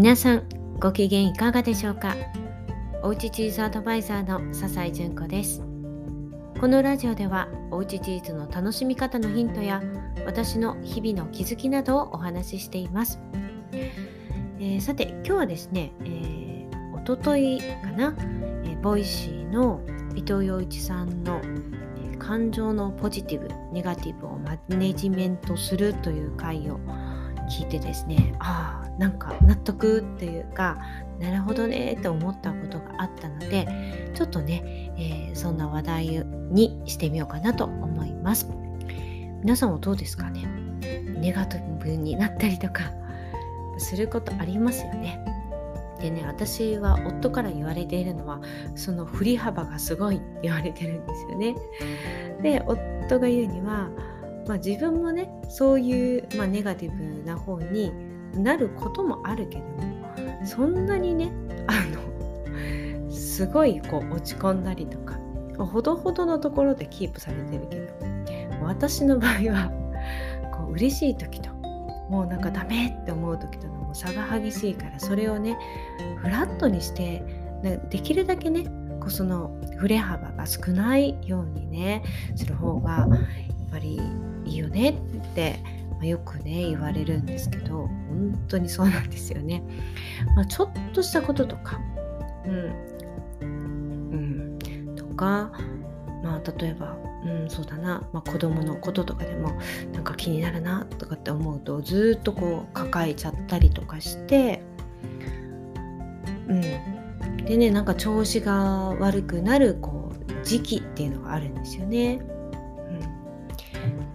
皆さんご機嫌いかがでしょうか？おうちチーズアドバイザーの笹井純子です。このラジオではおうちチーズの楽しみ方のヒントや私の日々の気づきなどをお話ししています、えー、さて今日はですね、えー、おとといかな、えー、 Voicy の伊藤洋一さんの感情のポジティブネガティブをマネジメントするという回を聞いてですねああなんか納得っていうかなるほどねって思ったことがあったのでちょっとね、えー、そんな話題にしてみようかなと思います。皆さんはどうですかね？ネガティブになったりとか することありますよね？でね私は夫から言われているのはその振り幅がすごい言われてるんですよね。で夫が言うにはまあ、自分もねそういう、まあ、ネガティブな方になることもあるけどもそんなにねあの すごいこう落ち込んだりとかほどほどのところでキープされてるけど私の場合はこう嬉しい時ともうなんかダメって思う時とのも差が激しいからそれをねフラットにしてできるだけねこうその振れ幅が少ないようにねする方がやっぱりよねって、まあ、よくね言われるんですけど本当にそうなんですよね。まあ、ちょっとしたこととか、うん、うん、とか、まあ、例えば、うん、そうだな、まあ、子供のこととかでもなんか気になるなとかって思うとずっとこう抱えちゃったりとかして、うん、でねなんか調子が悪くなるこう時期っていうのがあるんですよね。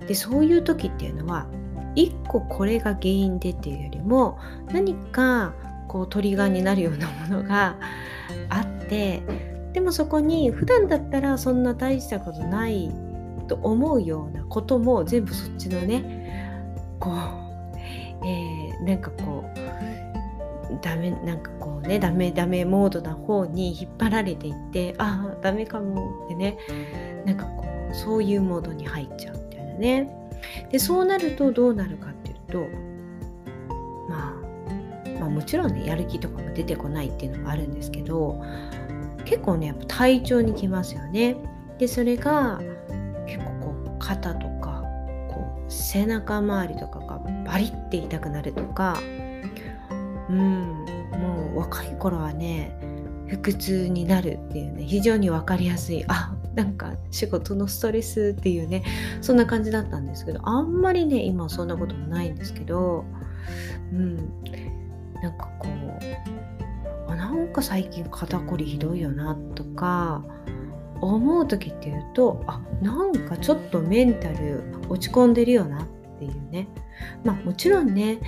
でそういう時っていうのは一個これが原因でっていうよりも何かこうトリガーになるようなものがあってでもそこに普段だったらそんな大したことないと思うようなことも全部そっちのねこう、えー、なんかこうダメなんかこうねダメダメモードな方に引っ張られていってああダメかもってねなんかこうそういうモードに入っちゃう。ね。でそうなるとどうなるかっていうと、まあ、まあもちろんねやる気とかも出てこないっていうのもあるんですけど結構ねやっぱ体調にきますよね。でそれが結構こう肩とかこう背中周りとかがバリって痛くなるとかうんもう若い頃はね腹痛になるっていうね非常に分かりやすいあなんか仕事のストレスっていうねそんな感じだったんですけどあんまりね今そんなこともないんですけどうん。なんかこうあなんか最近肩こりひどいよなとか思う時っていうとあなんかちょっとメンタル落ち込んでるよなっていうね。まあもちろんね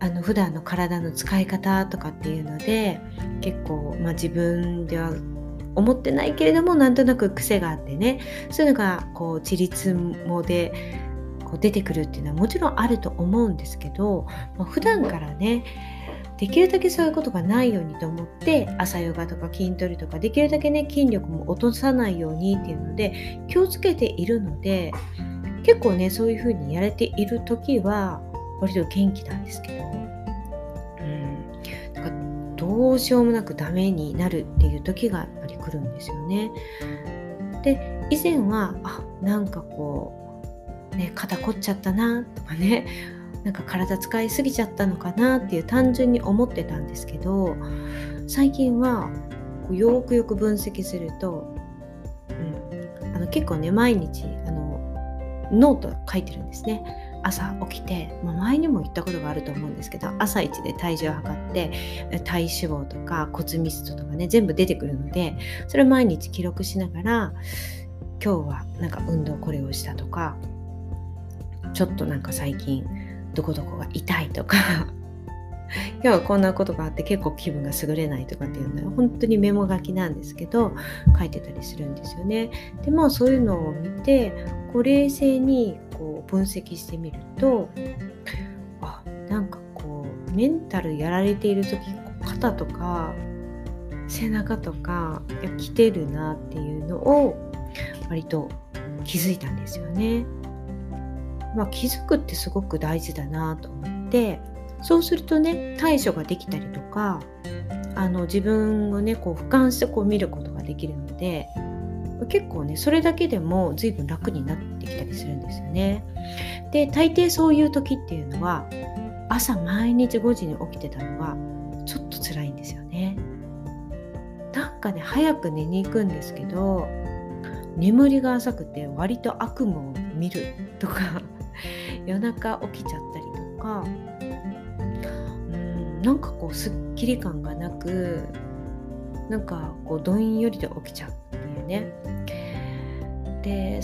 あの普段の体の使い方とかっていうので結構、まあ、自分では思ってないけれどもなんとなく癖があってね。そういうのがこう自立もでこう出てくるっていうのはもちろんあると思うんですけど、まあ、普段からねできるだけそういうことがないようにと思って朝ヨガとか筋トレとかできるだけね筋力も落とさないようにっていうので気をつけているので結構ねそういうふうにやれている時は割と元気なんですけど。うん。どうしようもなくダメになるっていう時がやっぱり来るんですよね。で以前はあなんかこう、ね、肩凝っちゃったなとかね なんか体使いすぎちゃったのかなっていう単純に思ってたんですけど最近はよくよく分析すると、うん、あの結構ね毎日あのノート書いてるんですね。朝起きて、まあ、前にも言ったことがあると思うんですけど朝一で体重を測って体脂肪とか骨密度とかね全部出てくるのでそれを毎日記録しながら今日はなんか運動これをしたとかちょっとなんか最近どこどこが痛いとか今日はこんなことがあって結構気分が優れないとかっていうのは本当にメモ書きなんですけど書いてたりするんですよね。でまあそういうのを見てこう冷静にこう分析してみるとあなんかこうメンタルやられている時肩とか背中とか来てるなっていうのを割と気づいたんですよね。まあ、気づくってすごく大事だなと思ってそうするとね対処ができたりとかあの自分をねこう俯瞰してこう見ることができるので結構ねそれだけでも随分楽になってきたりするんですよね。で大抵そういう時っていうのは朝毎日5時に起きてたのがちょっと辛いんですよね。なんかね早く寝に行くんですけど眠りが浅くて割と悪夢を見るとか夜中起きちゃったりとかなんかこうすっきり感がなくなんかこうどんよりと起きちゃうっていうね。で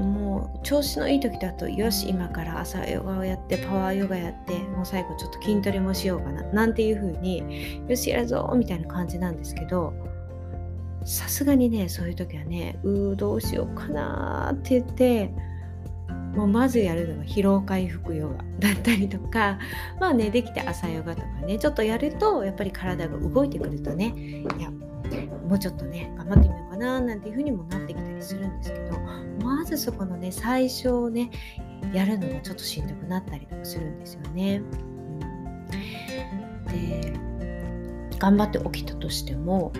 もう調子のいい時だとよし今から朝ヨガをやってパワーヨガやってもう最後ちょっと筋トレもしようかななんていう風によしやるぞみたいな感じなんですけどさすがにねそういう時はねうーどうしようかなって言ってもうまずやるのが疲労回復ヨガだったりとか まあねできて朝ヨガとかねちょっとやるとやっぱり体が動いてくるとねいやもうちょっとね頑張ってみようかななんていう風にもなってきたりするんですけどまずそこのね最初をねやるのがちょっとしんどくなったりとかするんですよね。で頑張って起きたとしても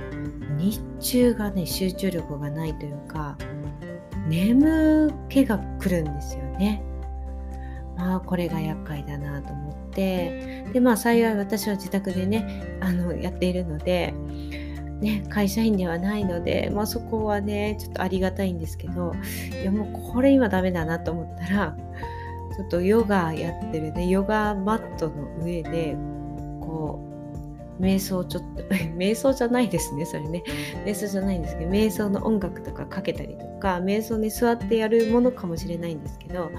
日中がね集中力がないというか眠気が来るんですよね。まあこれが厄介だなと思ってでまあ幸い私は自宅でねあのやっているので、ね、会社員ではないので、まあ、そこはねちょっとありがたいんですけどいやもうこれ今ダメだなと思ったらちょっとヨガやってるねヨガマットの上でこう瞑想ちょっと 瞑想じゃないですねそれね瞑想じゃないんですけど瞑想の音楽とかかけたりとか瞑想に座ってやるものかもしれないんですけど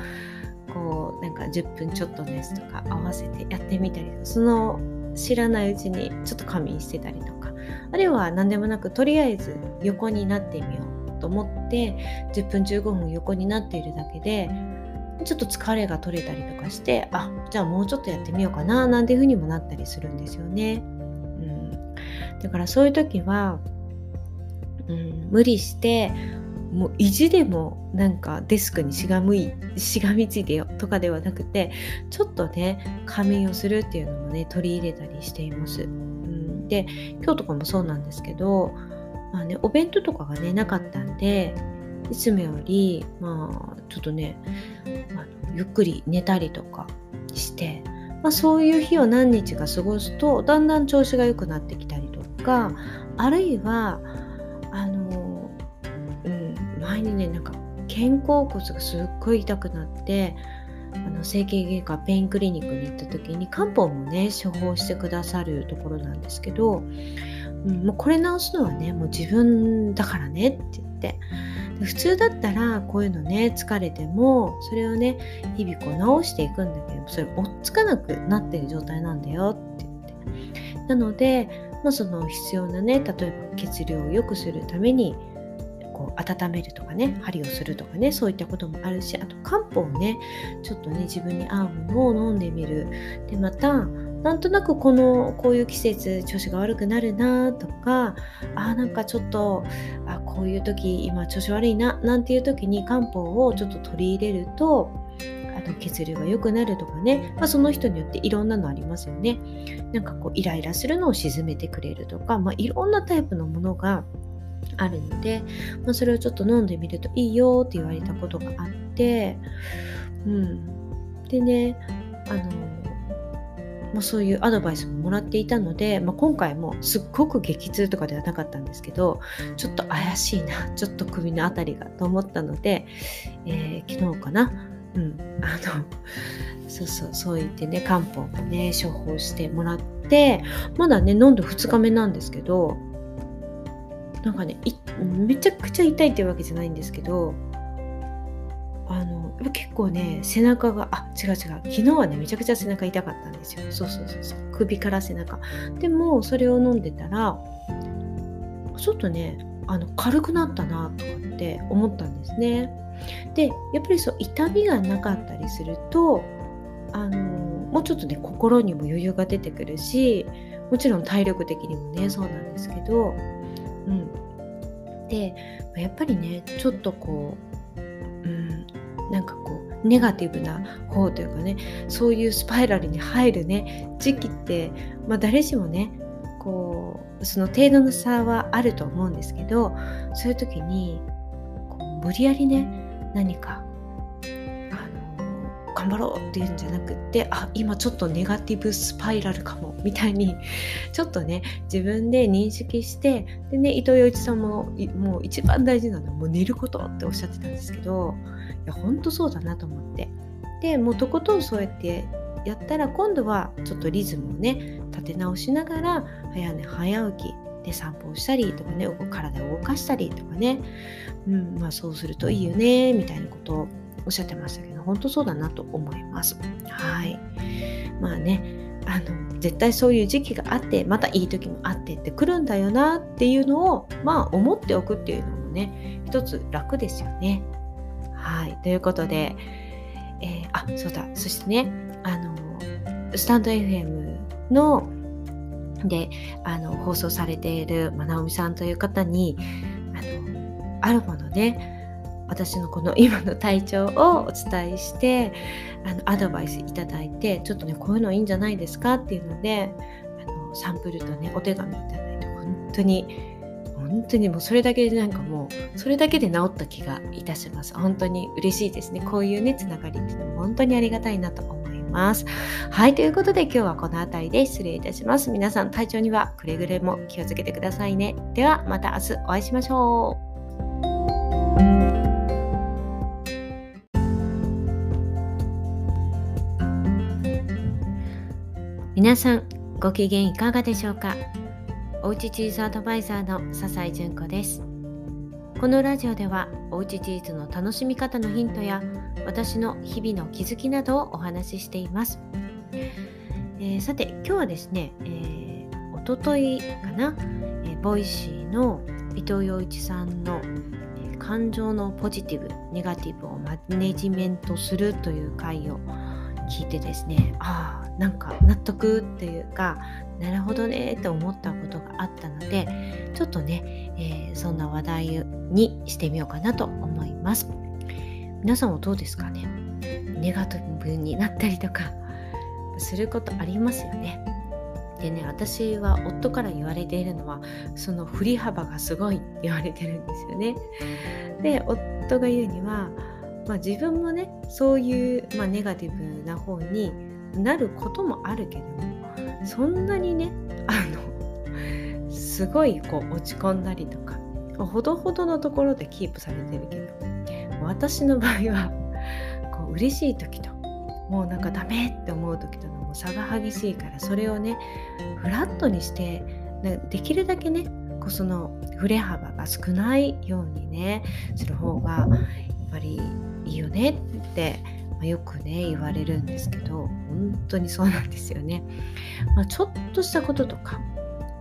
こうなんか10分ちょっとのやつとか合わせてやってみたりその知らないうちにちょっと仮眠してたりとかあるいは何でもなくとりあえず横になってみようと思って10分15分横になっているだけでちょっと疲れが取れたりとかしてあじゃあもうちょっとやってみようかななんていうふうにもなったりするんですよね。うん、だからそういう時は、うん、無理してもう意地でもなんかデスクにしがむいしがみついてよとかではなくてちょっとね仮眠をするっていうのもね取り入れたりしています。うん、で今日とかもそうなんですけど、まあね、お弁当とかがねなかったんでいつもよりまあちょっとねあのゆっくり寝たりとかして、まあ、そういう日を何日か過ごすとだんだん調子が良くなってきたりとかあるいはあの、うん、前にねなんか肩甲骨がすっごい痛くなってあの整形外科ペインクリニックに行った時に漢方もね処方してくださるところなんですけど、うん、もうこれ治すのはねもう自分だからねって言って普通だったらこういうのね疲れてもそれをね日々こう直していくんだけどそれ追っつかなくなってる状態なんだよって言って。なので、まあ、その必要なね例えば血流を良くするためにこう温めるとかね針をするとかねそういったこともあるしあと漢方をねちょっとね自分に合うものを飲んでみる。でまたなんとなくこのこういう季節調子が悪くなるなとかあなんかちょっとあこういう時今調子悪いななんていう時に漢方をちょっと取り入れるとあの血流が良くなるとかね、まあ、その人によっていろんなのありますよね。なんかこうイライラするのを鎮めてくれるとか、まあ、いろんなタイプのものがあるので、まあ、それをちょっと飲んでみるといいよって言われたことがあって、うん、でねあのまあ、そういうアドバイスももらっていたので、まあ、今回もすっごく激痛とかではなかったんですけどちょっと怪しいな ちょっと首の辺りがと思ったので、えー、昨日かな？うん。あのそうそうそう言ってね漢方もね処方してもらってまだね飲んで2日目なんですけどなんかねめちゃくちゃ痛いっていうわけじゃないんですけどあの結構ね背中があ違う違う。昨日はねめちゃくちゃ背中痛かったんですよ。そうそうそうそう。首から背中。でもそれを飲んでたらちょっとねあの軽くなったなとかって思ったんですね。でやっぱりそう痛みがなかったりするとあのもうちょっとね心にも余裕が出てくるしもちろん体力的にもねそうなんですけどうん、でやっぱりねちょっとこう、うん、なんかこうネガティブな方というかねそういうスパイラルに入るね時期って、まあ、誰しもねこうその程度の差はあると思うんですけどそういう時にこう無理やりね何か頑張ろうっていうんじゃなくってあ今ちょっとネガティブスパイラルかもみたいに ちょっとね自分で認識してでね伊藤洋一さんももう一番大事なのはもう寝ることっておっしゃってたんですけどいや本当そうだなと思って。でもうとことんそうやってやったら今度はちょっとリズムをね立て直しながら早寝早起きで散歩をしたりとかね体を動かしたりとかね、うんまあ、そうするといいよねみたいなことをおっしゃってましたけど本当そうだなと思います。はいまあねあの絶対そういう時期があってまたいい時もあってってくるんだよなっていうのをまあ思っておくっていうのもね一つ楽ですよね。はいということで、えー、あそうだそしてねあのスタンド FM のであの放送されているまなおみさんという方にあのあるものね私のこの今の体調をお伝えしてあのアドバイスいただいてちょっとねこういうのいいんじゃないですかっていうのであのサンプルとねお手紙いただいて本当に本当にもうそれだけでなんかもうそれだけで治った気がいたします。本当に嬉しいですね。こういうねつながりっていうのも本当にありがたいなと思います。はいということで今日はこの辺りで失礼いたします。皆さん体調にはくれぐれも気をつけてくださいね。ではまた明日お会いしましょう。皆さんご機嫌いかがでしょうか？おうちチーズアドバイザーの笹井純子です。このラジオではおうちチーズの楽しみ方のヒントや私の日々の気づきなどをお話ししています、えー、さて今日はですね、えー、おとといかな、えー、ボイシーの伊藤洋一さんの感情のポジティブネガティブをマネジメントするという回を聞いてですねああなんか納得っていうかなるほどねって思ったことがあったのでちょっとね、えー、そんな話題にしてみようかなと思います。皆さんはどうですかね？ネガティブになったりとか することありますよね？でね私は夫から言われているのはその振り幅がすごいって言われてるんですよね。で夫が言うにはまあ、自分もねそういう、まあ、ネガティブな方になることもあるけどそんなにね あのすごいこう落ち込んだりとかほどほどのところでキープされてるけど私の場合はこう嬉しい時ともうなんかダメって思う時とのも差が激しいからそれをねフラットにしてできるだけねこうその振れ幅が少ないようにねする方がやっぱりいいよねって、まあ、よくね言われるんですけど本当にそうなんですよね。まあ、ちょっとしたこととか、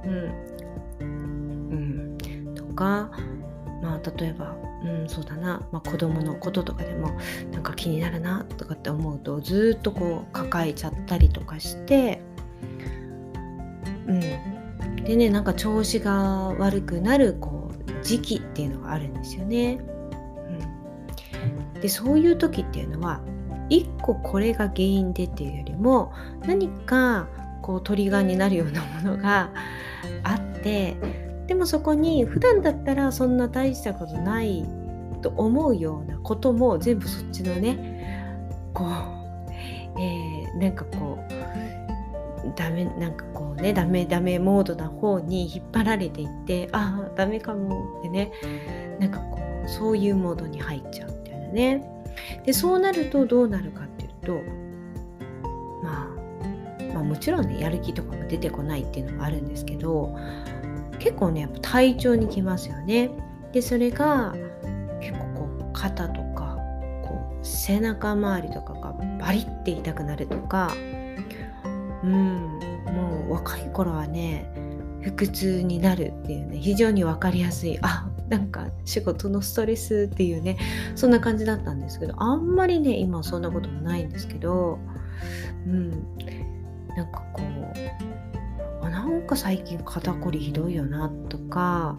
うん、うん、とか、まあ、例えば、うん、そうだな、まあ、子供のこととかでもなんか気になるなとかって思うとずっとこう抱えちゃったりとかして、うん、でねなんか調子が悪くなるこう時期っていうのがあるんですよね。でそういう時っていうのは一個これが原因でっていうよりも何かこうトリガーになるようなものがあってでもそこに普段だったらそんな大したことないと思うようなことも全部そっちのねこう、えー、なんかこうダメなんかこうねダメダメモードな方に引っ張られていってああダメかもってねなんかこうそういうモードに入っちゃうよね。でそうなるとどうなるかっていうと、まあ、まあもちろんねやる気とかも出てこないっていうのもあるんですけど結構ねやっぱ体調にきますよね。でそれが結構こう肩とかこう背中周りとかがバリって痛くなるとかうんもう若い頃はね腹痛になるっていうね非常に分かりやすいあなんか仕事のストレスっていうねそんな感じだったんですけどあんまりね今はそんなこともないんですけどうん。なんかこうなんか最近肩こりひどいよなとか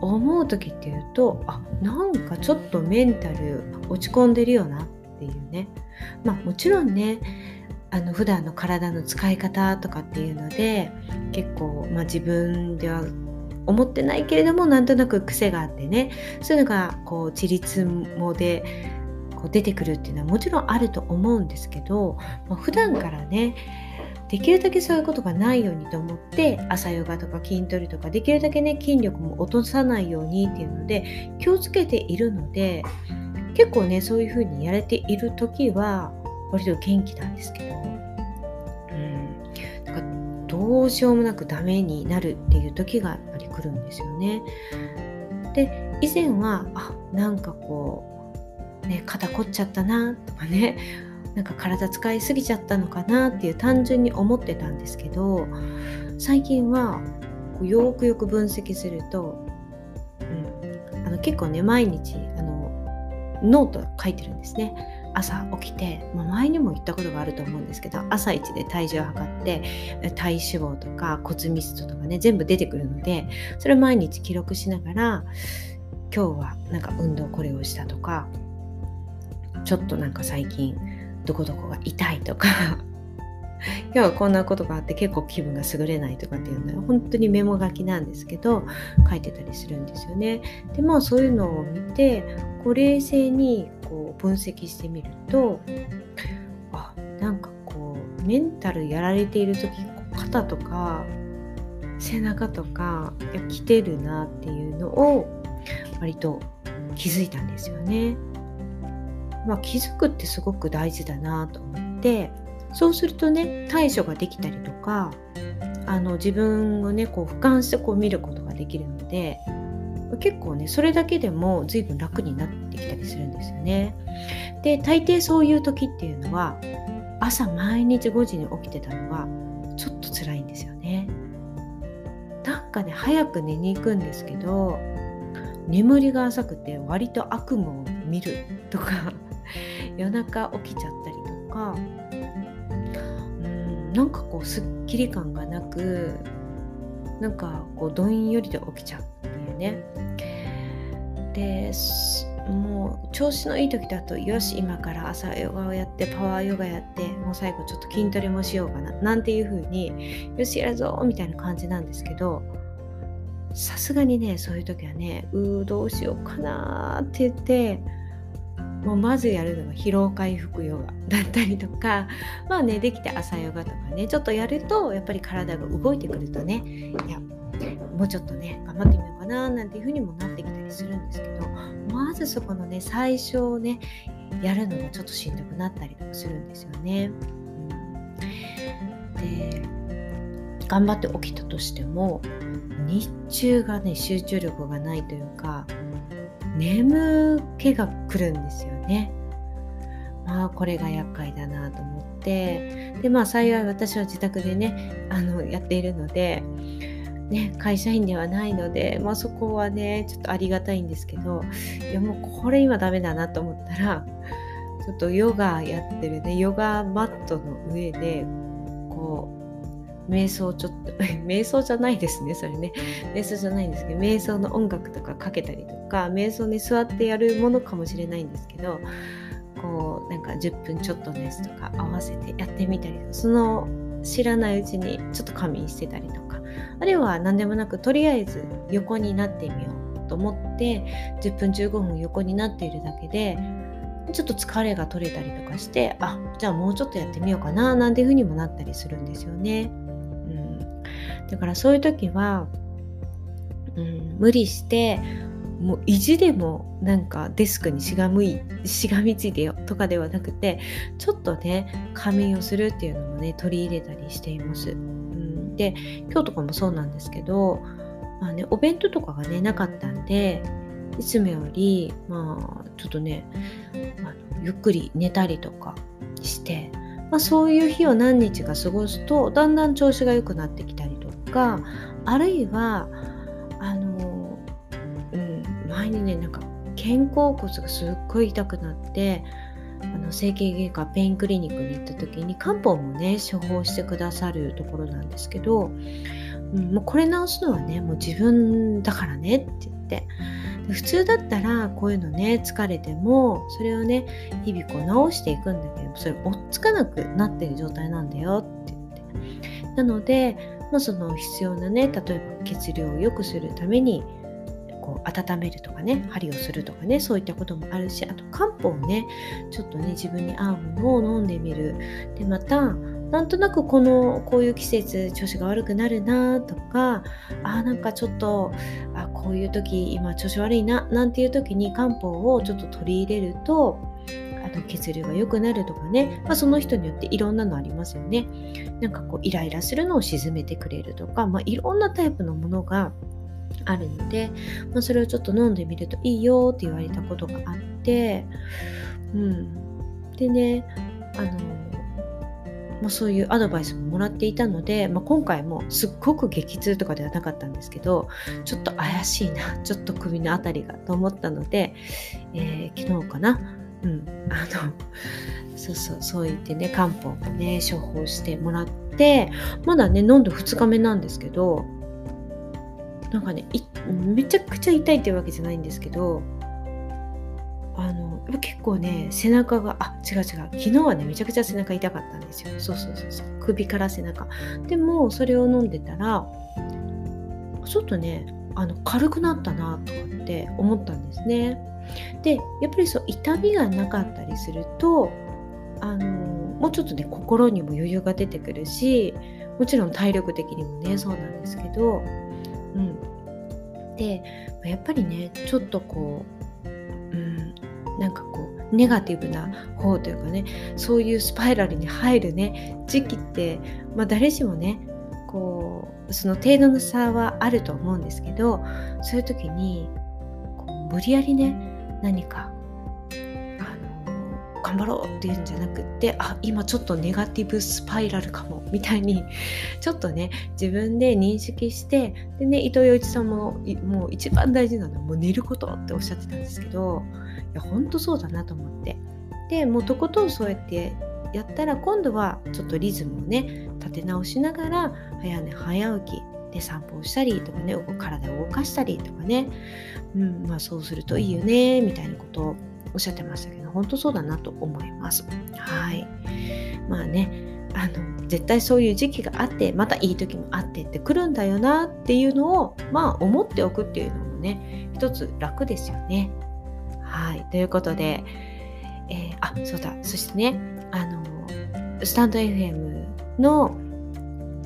思う時っていうとあなんかちょっとメンタル落ち込んでるよなっっていうね。まあもちろんねあの普段の体の使い方とかっていうので結構、まあ、自分では思ってないけれどもなんとなく癖があってね。そういうのがこう自立もでこう出てくるっていうのはもちろんあると思うんですけど、まあ、普段からねできるだけそういうことがないようにと思って朝ヨガとか筋トレとかできるだけね筋力も落とさないようにっていうので気をつけているので結構ねそういう風にやれている時は割と元気なんですけど、うん、なんかどうしようもなくダメになるっていう時がやっぱり来るんですよね。で以前はあなんかこう、ね、肩凝っちゃったなとかね なんか体使いすぎちゃったのかなっていう単純に思ってたんですけど最近はよくよく分析すると、うん、あの結構ね毎日あのノート書いてるんですね。朝起きて、まあ、前にも言ったことがあると思うんですけど朝一で体重を測って体脂肪とか骨密度とかね全部出てくるのでそれを毎日記録しながら今日はなんか運動これをしたとかちょっとなんか最近どこどこが痛いとか 今日はこんなことがあって結構気分が優れないとかっていうのは本当にメモ書きなんですけど書いてたりするんですよね。でまあそういうのを見てこう冷静にこう分析してみるとあなんかこうメンタルやられている時肩とか背中とか来てるなっていうのを割と気づいたんですよね。まあ、気づくってすごく大事だなと思ってそうするとね対処ができたりとかあの自分をねこう俯瞰してこう見ることができるので結構ねそれだけでも随分楽になってきたりするんですよね。で大抵そういう時っていうのは朝毎日5時に起きてたのはちょっと辛いんですよね。なんかね早く寝に行くんですけど眠りが浅くて割と悪夢を見るとか 夜中起きちゃったりとかうんなんかこうすっきり感がなくなんかこうどんよりで起きちゃうね。でもう調子のいい時だとよし今から朝ヨガをやってパワーヨガやってもう最後ちょっと筋トレもしようかななんていう風によしやるぞみたいな感じなんですけどさすがにねそういう時はねうーどうしようかなって言ってもうまずやるのが疲労回復ヨガだったりとかまあねできて朝ヨガとかねちょっとやるとやっぱり体が動いてくるとねいやもうちょっとね頑張ってみようかななんていう風にもなってきたりするんですけどまずそこのね最初をねやるのがちょっとしんどくなったりとかするんですよね。で頑張って起きたとしても日中がね集中力がないというか眠気が来るんですよね。まあこれが厄介だなと思ってでまあ幸い私は自宅でねあのやっているので、ね、会社員ではないので、まあ、そこはねちょっとありがたいんですけどいやもうこれ今ダメだなと思ったらちょっとヨガやってるねヨガマットの上でこう瞑想ちょっと 瞑想じゃないですねそれね。瞑想じゃないんですけど瞑想の音楽とかかけたりとか瞑想に座ってやるものかもしれないんですけどこうなんか10分ちょっとですとか合わせてやってみたりその知らないうちにちょっと仮眠してたりとかあるいは何でもなくとりあえず横になってみようと思って10分15分横になっているだけでちょっと疲れが取れたりとかしてあじゃあもうちょっとやってみようかななんていう風にもなったりするんですよね。うんだからそういう時は、うん、無理してもう意地でもなんかデスクにしがむいしがみついてよとかではなくてちょっとね仮眠をするっていうのもね取り入れたりしています。今日とかもそうなんですけど、まあね、お弁当とかがねなかったんでいつもよりまあちょっとねあのゆっくり寝たりとかしてまあ、そういう日を何日か過ごすとだんだん調子が良くなってきたりとかあるいはあの、うん、前にねなんか肩甲骨がすっごい痛くなってあの整形外科ペインクリニックに行った時に漢方もね処方してくださるところなんですけど、うん、もうこれ治すのはねもう自分だからねって言って。普通だったらこういうのね疲れてもそれをね日々こう直していくんだけどそれ追っつかなくなってる状態なんだよって言って。なので、まあ、その必要なね例えば血流を良くするためにう温めるとかね針をするとかねそういったこともあるしあと漢方をねちょっとね自分に合うものを飲んでみるでまたなんとなくこのこういう季節調子が悪くなるなとかあなんかちょっとあこういう時今調子悪いななんていう時に漢方をちょっと取り入れるとあの血流が良くなるとかね、まあ、その人によっていろんなのありますよね。なんかこうイライラするのを鎮めてくれるとか、まあ、いろんなタイプのものがあるので、まあ、それをちょっと飲んでみるといいよって言われたことがあって、うん、でねあのまあ、そういうアドバイスももらっていたので、まあ、今回もすっごく激痛とかではなかったんですけどちょっと怪しいな ちょっと首の辺りがと思ったので、えー、昨日かな？うん。あのそうそうそう言ってね漢方もね処方してもらってまだね飲んで2日目なんですけどなんかねめちゃくちゃ痛いっていうわけじゃないんですけどあの結構ね背中があ違う違う昨日はねめちゃくちゃ背中痛かったんですよ。そうそうそうそう。首から背中。でもそれを飲んでたらちょっとねあの軽くなったなとかって思ったんですね。でやっぱりそう痛みがなかったりするとあのもうちょっとね心にも余裕が出てくるしもちろん体力的にもねそうなんですけどうん。でやっぱりねちょっとこううんなんかこうネガティブな方というかねそういうスパイラルに入るね時期って、まあ、誰しもねこうその程度の差はあると思うんですけどそういう時にこう無理やりね何か頑張ろうっていうんじゃなくってあ今ちょっとネガティブスパイラルかもみたいに ちょっとね自分で認識してでね伊藤洋一さんももう一番大事なのはもう寝ることっておっしゃってたんですけどいや本当そうだなと思って。でもうとことんそうやってやったら今度はちょっとリズムをね立て直しながら早寝早起きで散歩をしたりとかね体を動かしたりとかね、うんまあ、そうするといいよねみたいなことをおっしゃってましたけど本当そうだなと思います。はいまあねあの絶対そういう時期があってまたいい時もあってってくるんだよなっていうのをまあ思っておくっていうのもね一つ楽ですよね。はいということで、えー、あそうだそしてねあのスタンド FM の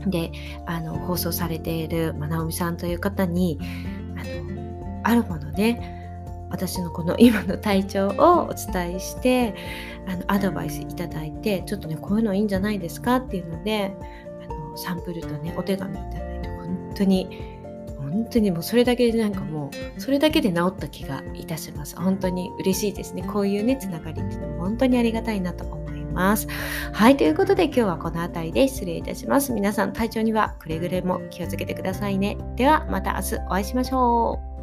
であの放送されている、まなおみさんという方にあのあるものね私のこの今の体調をお伝えしてあのアドバイスいただいてちょっとねこういうのいいんじゃないですかっていうのであのサンプルとねお手紙いただいて本当に本当にもうそれだけでなんかもうそれだけで治った気がいたします。本当に嬉しいですね。こういうねつながりっていうのも本当にありがたいなと思います。はいということで今日はこの辺りで失礼いたします。皆さん体調にはくれぐれも気をつけてくださいね。ではまた明日お会いしましょう。